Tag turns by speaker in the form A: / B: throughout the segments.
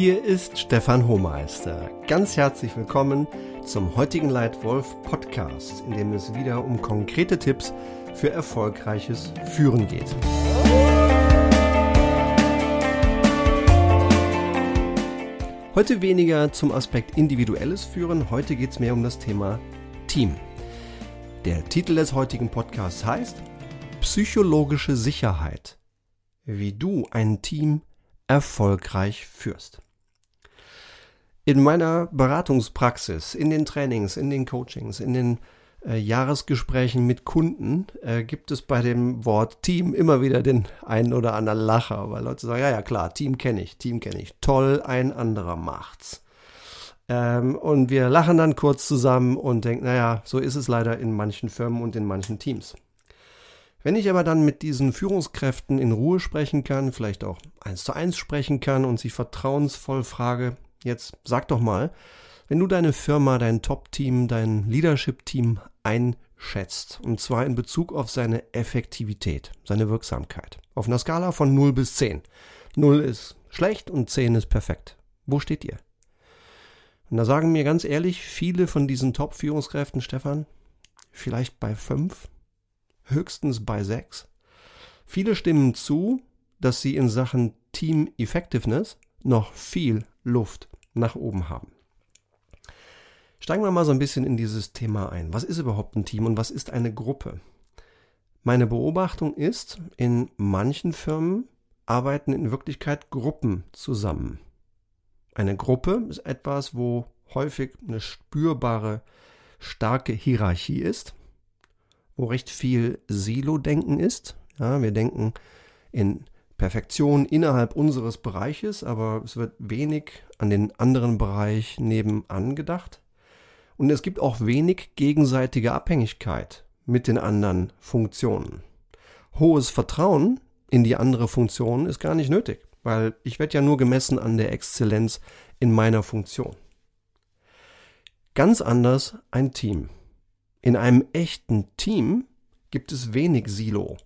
A: Hier ist Stefan Hohmeister. Ganz herzlich willkommen zum heutigen Leitwolf Podcast, in dem es wieder um konkrete Tipps für erfolgreiches Führen geht. Heute weniger zum Aspekt individuelles Führen, heute geht es mehr um das Thema Team. Der Titel des heutigen Podcasts heißt Psychologische Sicherheit. Wie du ein Team erfolgreich führst. In meiner Beratungspraxis, in den Trainings, in den Coachings, in den äh, Jahresgesprächen mit Kunden äh, gibt es bei dem Wort Team immer wieder den einen oder anderen Lacher, weil Leute sagen, ja, ja, klar, Team kenne ich, Team kenne ich. Toll, ein anderer macht's. Ähm, und wir lachen dann kurz zusammen und denken, naja, so ist es leider in manchen Firmen und in manchen Teams. Wenn ich aber dann mit diesen Führungskräften in Ruhe sprechen kann, vielleicht auch eins zu eins sprechen kann und sie vertrauensvoll frage, jetzt sag doch mal, wenn du deine Firma, dein Top-Team, dein Leadership-Team einschätzt, und zwar in Bezug auf seine Effektivität, seine Wirksamkeit, auf einer Skala von 0 bis 10. 0 ist schlecht und 10 ist perfekt. Wo steht ihr? Und da sagen mir ganz ehrlich viele von diesen Top-Führungskräften, Stefan, vielleicht bei 5, höchstens bei 6. Viele stimmen zu, dass sie in Sachen Team Effectiveness noch viel Luft nach oben haben. Steigen wir mal so ein bisschen in dieses Thema ein. Was ist überhaupt ein Team und was ist eine Gruppe? Meine Beobachtung ist, in manchen Firmen arbeiten in Wirklichkeit Gruppen zusammen. Eine Gruppe ist etwas, wo häufig eine spürbare, starke Hierarchie ist wo recht viel Silo-Denken ist. Ja, wir denken in Perfektion innerhalb unseres Bereiches, aber es wird wenig an den anderen Bereich nebenan gedacht. Und es gibt auch wenig gegenseitige Abhängigkeit mit den anderen Funktionen. Hohes Vertrauen in die andere Funktion ist gar nicht nötig, weil ich werde ja nur gemessen an der Exzellenz in meiner Funktion. Ganz anders ein Team. In einem echten Team gibt es wenig Silo.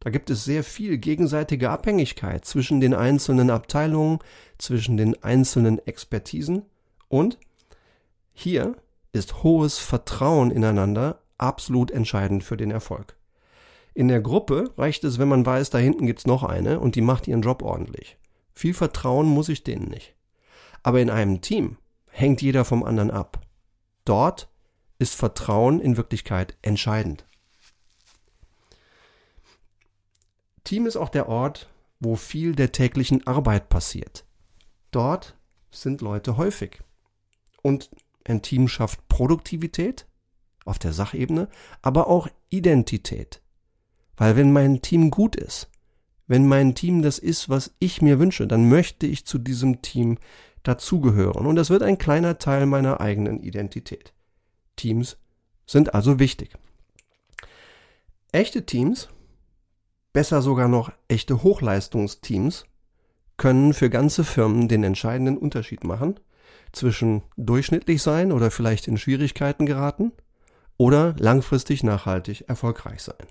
A: Da gibt es sehr viel gegenseitige Abhängigkeit zwischen den einzelnen Abteilungen, zwischen den einzelnen Expertisen und hier ist hohes Vertrauen ineinander absolut entscheidend für den Erfolg. In der Gruppe reicht es, wenn man weiß, da hinten gibt's noch eine und die macht ihren Job ordentlich. Viel Vertrauen muss ich denen nicht. Aber in einem Team hängt jeder vom anderen ab. Dort ist Vertrauen in Wirklichkeit entscheidend. Team ist auch der Ort, wo viel der täglichen Arbeit passiert. Dort sind Leute häufig. Und ein Team schafft Produktivität auf der Sachebene, aber auch Identität. Weil wenn mein Team gut ist, wenn mein Team das ist, was ich mir wünsche, dann möchte ich zu diesem Team dazugehören. Und das wird ein kleiner Teil meiner eigenen Identität. Teams sind also wichtig. Echte Teams, besser sogar noch echte Hochleistungsteams, können für ganze Firmen den entscheidenden Unterschied machen zwischen durchschnittlich sein oder vielleicht in Schwierigkeiten geraten oder langfristig nachhaltig erfolgreich sein.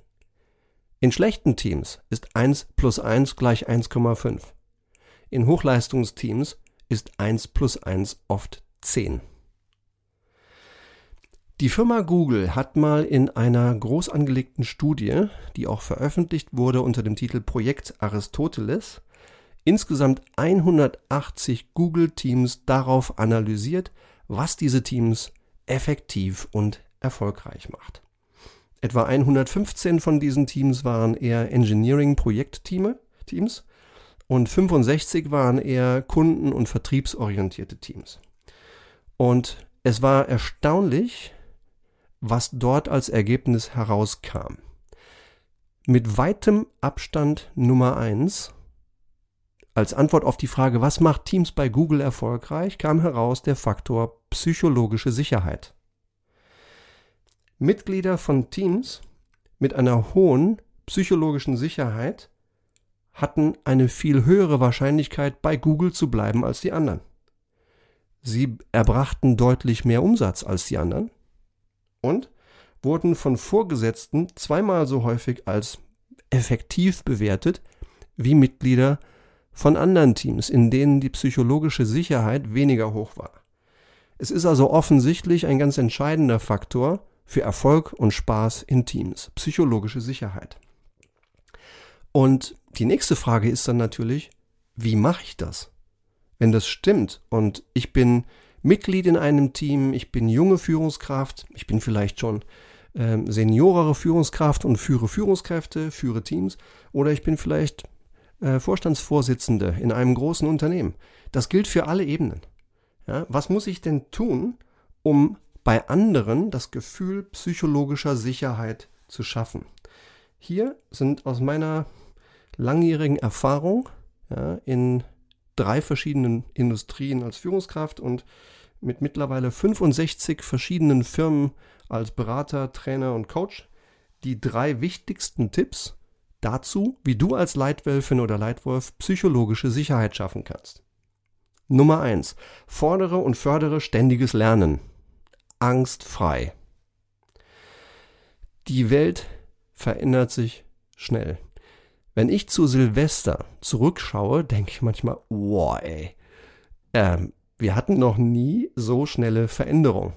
A: In schlechten Teams ist 1 plus 1 gleich 1,5. In Hochleistungsteams ist 1 plus 1 oft 10. Die Firma Google hat mal in einer groß angelegten Studie, die auch veröffentlicht wurde unter dem Titel Projekt Aristoteles, insgesamt 180 Google-Teams darauf analysiert, was diese Teams effektiv und erfolgreich macht. Etwa 115 von diesen Teams waren eher Engineering-Projektteams und 65 waren eher kunden- und vertriebsorientierte Teams. Und es war erstaunlich, was dort als Ergebnis herauskam. Mit weitem Abstand Nummer eins als Antwort auf die Frage, was macht Teams bei Google erfolgreich, kam heraus der Faktor psychologische Sicherheit. Mitglieder von Teams mit einer hohen psychologischen Sicherheit hatten eine viel höhere Wahrscheinlichkeit, bei Google zu bleiben als die anderen. Sie erbrachten deutlich mehr Umsatz als die anderen und wurden von Vorgesetzten zweimal so häufig als effektiv bewertet wie Mitglieder von anderen Teams, in denen die psychologische Sicherheit weniger hoch war. Es ist also offensichtlich ein ganz entscheidender Faktor für Erfolg und Spaß in Teams, psychologische Sicherheit. Und die nächste Frage ist dann natürlich, wie mache ich das? Wenn das stimmt und ich bin Mitglied in einem Team, ich bin junge Führungskraft, ich bin vielleicht schon ähm, seniorere Führungskraft und führe Führungskräfte, führe Teams oder ich bin vielleicht äh, Vorstandsvorsitzende in einem großen Unternehmen. Das gilt für alle Ebenen. Ja, was muss ich denn tun, um bei anderen das Gefühl psychologischer Sicherheit zu schaffen? Hier sind aus meiner langjährigen Erfahrung ja, in drei verschiedenen Industrien als Führungskraft und mit mittlerweile 65 verschiedenen Firmen als Berater, Trainer und Coach die drei wichtigsten Tipps dazu, wie du als Leitwölfin oder Leitwolf psychologische Sicherheit schaffen kannst. Nummer eins: Fordere und fördere ständiges Lernen. Angstfrei. Die Welt verändert sich schnell. Wenn ich zu Silvester zurückschaue, denke ich manchmal, wow, ey, ähm, wir hatten noch nie so schnelle Veränderung.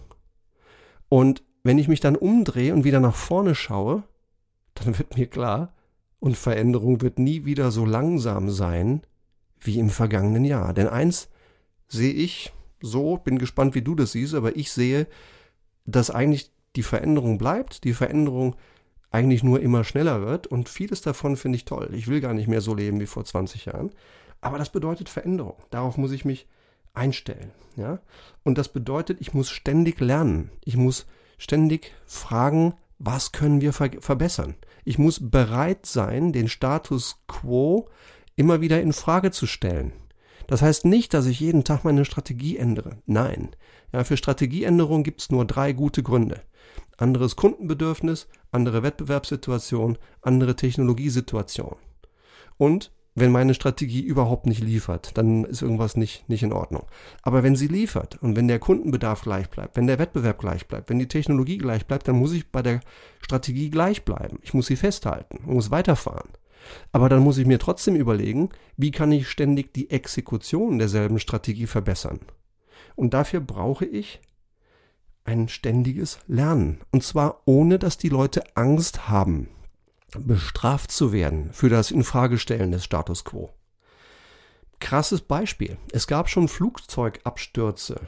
A: Und wenn ich mich dann umdrehe und wieder nach vorne schaue, dann wird mir klar, und Veränderung wird nie wieder so langsam sein wie im vergangenen Jahr. Denn eins sehe ich so, bin gespannt, wie du das siehst, aber ich sehe, dass eigentlich die Veränderung bleibt, die Veränderung eigentlich nur immer schneller wird und vieles davon finde ich toll. Ich will gar nicht mehr so leben wie vor 20 Jahren, aber das bedeutet Veränderung. Darauf muss ich mich einstellen, ja? Und das bedeutet, ich muss ständig lernen. Ich muss ständig fragen, was können wir ver verbessern? Ich muss bereit sein, den Status quo immer wieder in Frage zu stellen. Das heißt nicht, dass ich jeden Tag meine Strategie ändere. Nein. Ja, für Strategieänderung gibt es nur drei gute Gründe. Anderes Kundenbedürfnis, andere Wettbewerbssituation, andere Technologiesituation. Und wenn meine Strategie überhaupt nicht liefert, dann ist irgendwas nicht, nicht in Ordnung. Aber wenn sie liefert und wenn der Kundenbedarf gleich bleibt, wenn der Wettbewerb gleich bleibt, wenn die Technologie gleich bleibt, dann muss ich bei der Strategie gleich bleiben. Ich muss sie festhalten, muss weiterfahren. Aber dann muss ich mir trotzdem überlegen, wie kann ich ständig die Exekution derselben Strategie verbessern. Und dafür brauche ich ein ständiges Lernen. Und zwar ohne, dass die Leute Angst haben bestraft zu werden für das Infragestellen des Status quo. Krasses Beispiel. Es gab schon Flugzeugabstürze,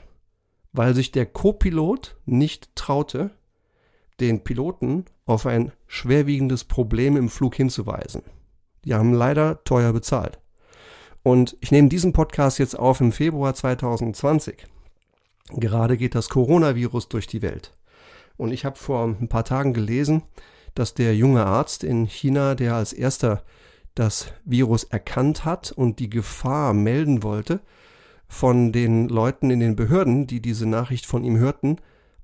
A: weil sich der Co-Pilot nicht traute, den Piloten auf ein schwerwiegendes Problem im Flug hinzuweisen. Die haben leider teuer bezahlt. Und ich nehme diesen Podcast jetzt auf im Februar 2020. Gerade geht das Coronavirus durch die Welt. Und ich habe vor ein paar Tagen gelesen, dass der junge Arzt in China, der als erster das Virus erkannt hat und die Gefahr melden wollte, von den Leuten in den Behörden, die diese Nachricht von ihm hörten,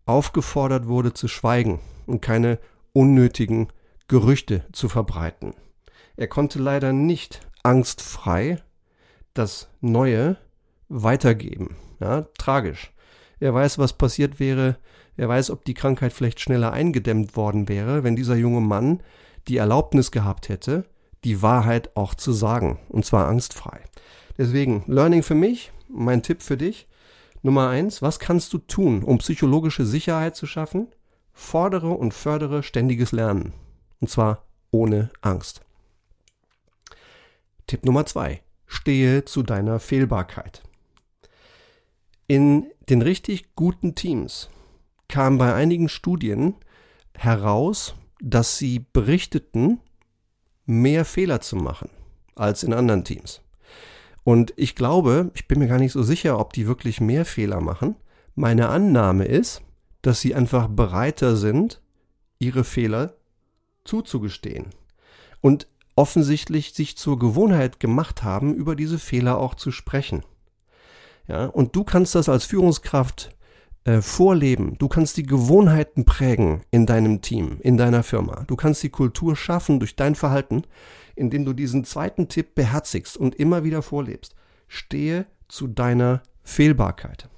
A: aufgefordert wurde zu schweigen und keine unnötigen Gerüchte zu verbreiten. Er konnte leider nicht angstfrei das Neue weitergeben. Ja, tragisch. Er weiß, was passiert wäre, Wer weiß, ob die Krankheit vielleicht schneller eingedämmt worden wäre, wenn dieser junge Mann die Erlaubnis gehabt hätte, die Wahrheit auch zu sagen, und zwar angstfrei. Deswegen, Learning für mich, mein Tipp für dich. Nummer eins, was kannst du tun, um psychologische Sicherheit zu schaffen? Fordere und fördere ständiges Lernen. Und zwar ohne Angst. Tipp Nummer zwei, stehe zu deiner Fehlbarkeit. In den richtig guten Teams kam bei einigen Studien heraus, dass sie berichteten, mehr Fehler zu machen als in anderen Teams. Und ich glaube, ich bin mir gar nicht so sicher, ob die wirklich mehr Fehler machen. Meine Annahme ist, dass sie einfach bereiter sind, ihre Fehler zuzugestehen. Und offensichtlich sich zur Gewohnheit gemacht haben, über diese Fehler auch zu sprechen. Ja, und du kannst das als Führungskraft äh, vorleben. Du kannst die Gewohnheiten prägen in deinem Team, in deiner Firma. Du kannst die Kultur schaffen durch dein Verhalten, indem du diesen zweiten Tipp beherzigst und immer wieder vorlebst. Stehe zu deiner Fehlbarkeit.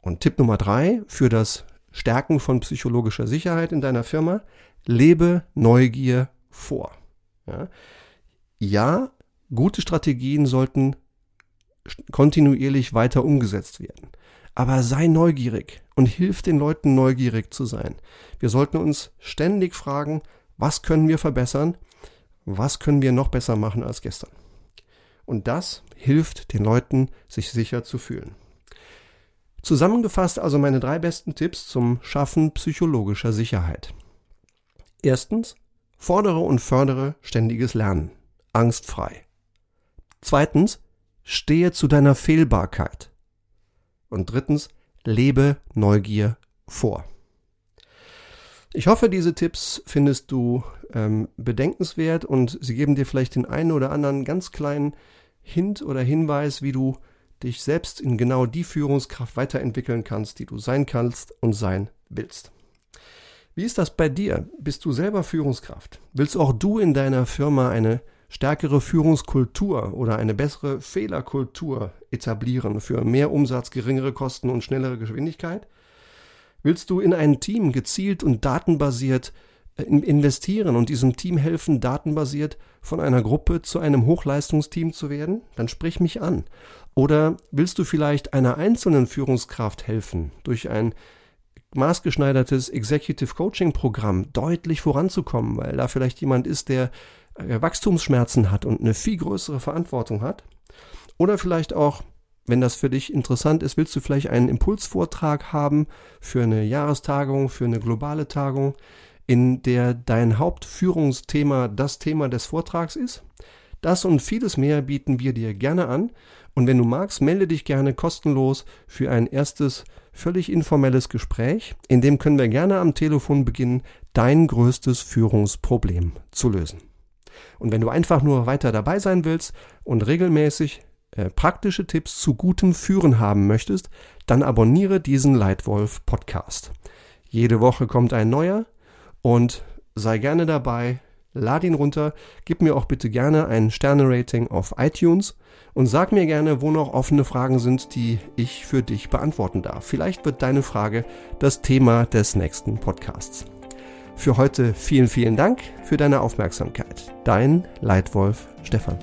A: Und Tipp Nummer drei für das Stärken von psychologischer Sicherheit in deiner Firma, lebe Neugier vor. Ja, ja Gute Strategien sollten kontinuierlich weiter umgesetzt werden. Aber sei neugierig und hilf den Leuten neugierig zu sein. Wir sollten uns ständig fragen, was können wir verbessern? Was können wir noch besser machen als gestern? Und das hilft den Leuten, sich sicher zu fühlen. Zusammengefasst also meine drei besten Tipps zum Schaffen psychologischer Sicherheit. Erstens, fordere und fördere ständiges Lernen, angstfrei. Zweitens, stehe zu deiner Fehlbarkeit. Und drittens, lebe Neugier vor. Ich hoffe, diese Tipps findest du ähm, bedenkenswert und sie geben dir vielleicht den einen oder anderen ganz kleinen Hint oder Hinweis, wie du dich selbst in genau die Führungskraft weiterentwickeln kannst, die du sein kannst und sein willst. Wie ist das bei dir? Bist du selber Führungskraft? Willst auch du in deiner Firma eine stärkere Führungskultur oder eine bessere Fehlerkultur etablieren für mehr Umsatz, geringere Kosten und schnellere Geschwindigkeit? Willst du in ein Team gezielt und datenbasiert äh, investieren und diesem Team helfen, datenbasiert von einer Gruppe zu einem Hochleistungsteam zu werden? Dann sprich mich an. Oder willst du vielleicht einer einzelnen Führungskraft helfen, durch ein maßgeschneidertes Executive Coaching Programm deutlich voranzukommen, weil da vielleicht jemand ist, der äh, Wachstumsschmerzen hat und eine viel größere Verantwortung hat. Oder vielleicht auch, wenn das für dich interessant ist, willst du vielleicht einen Impulsvortrag haben für eine Jahrestagung, für eine globale Tagung, in der dein Hauptführungsthema das Thema des Vortrags ist. Das und vieles mehr bieten wir dir gerne an. Und wenn du magst, melde dich gerne kostenlos für ein erstes völlig informelles Gespräch. In dem können wir gerne am Telefon beginnen, dein größtes Führungsproblem zu lösen. Und wenn du einfach nur weiter dabei sein willst und regelmäßig äh, praktische Tipps zu gutem Führen haben möchtest, dann abonniere diesen Leitwolf Podcast. Jede Woche kommt ein neuer und sei gerne dabei, lad ihn runter, gib mir auch bitte gerne ein Sterne-Rating auf iTunes und sag mir gerne, wo noch offene Fragen sind, die ich für dich beantworten darf. Vielleicht wird deine Frage das Thema des nächsten Podcasts. Für heute vielen, vielen Dank für deine Aufmerksamkeit. Dein Leitwolf Stefan.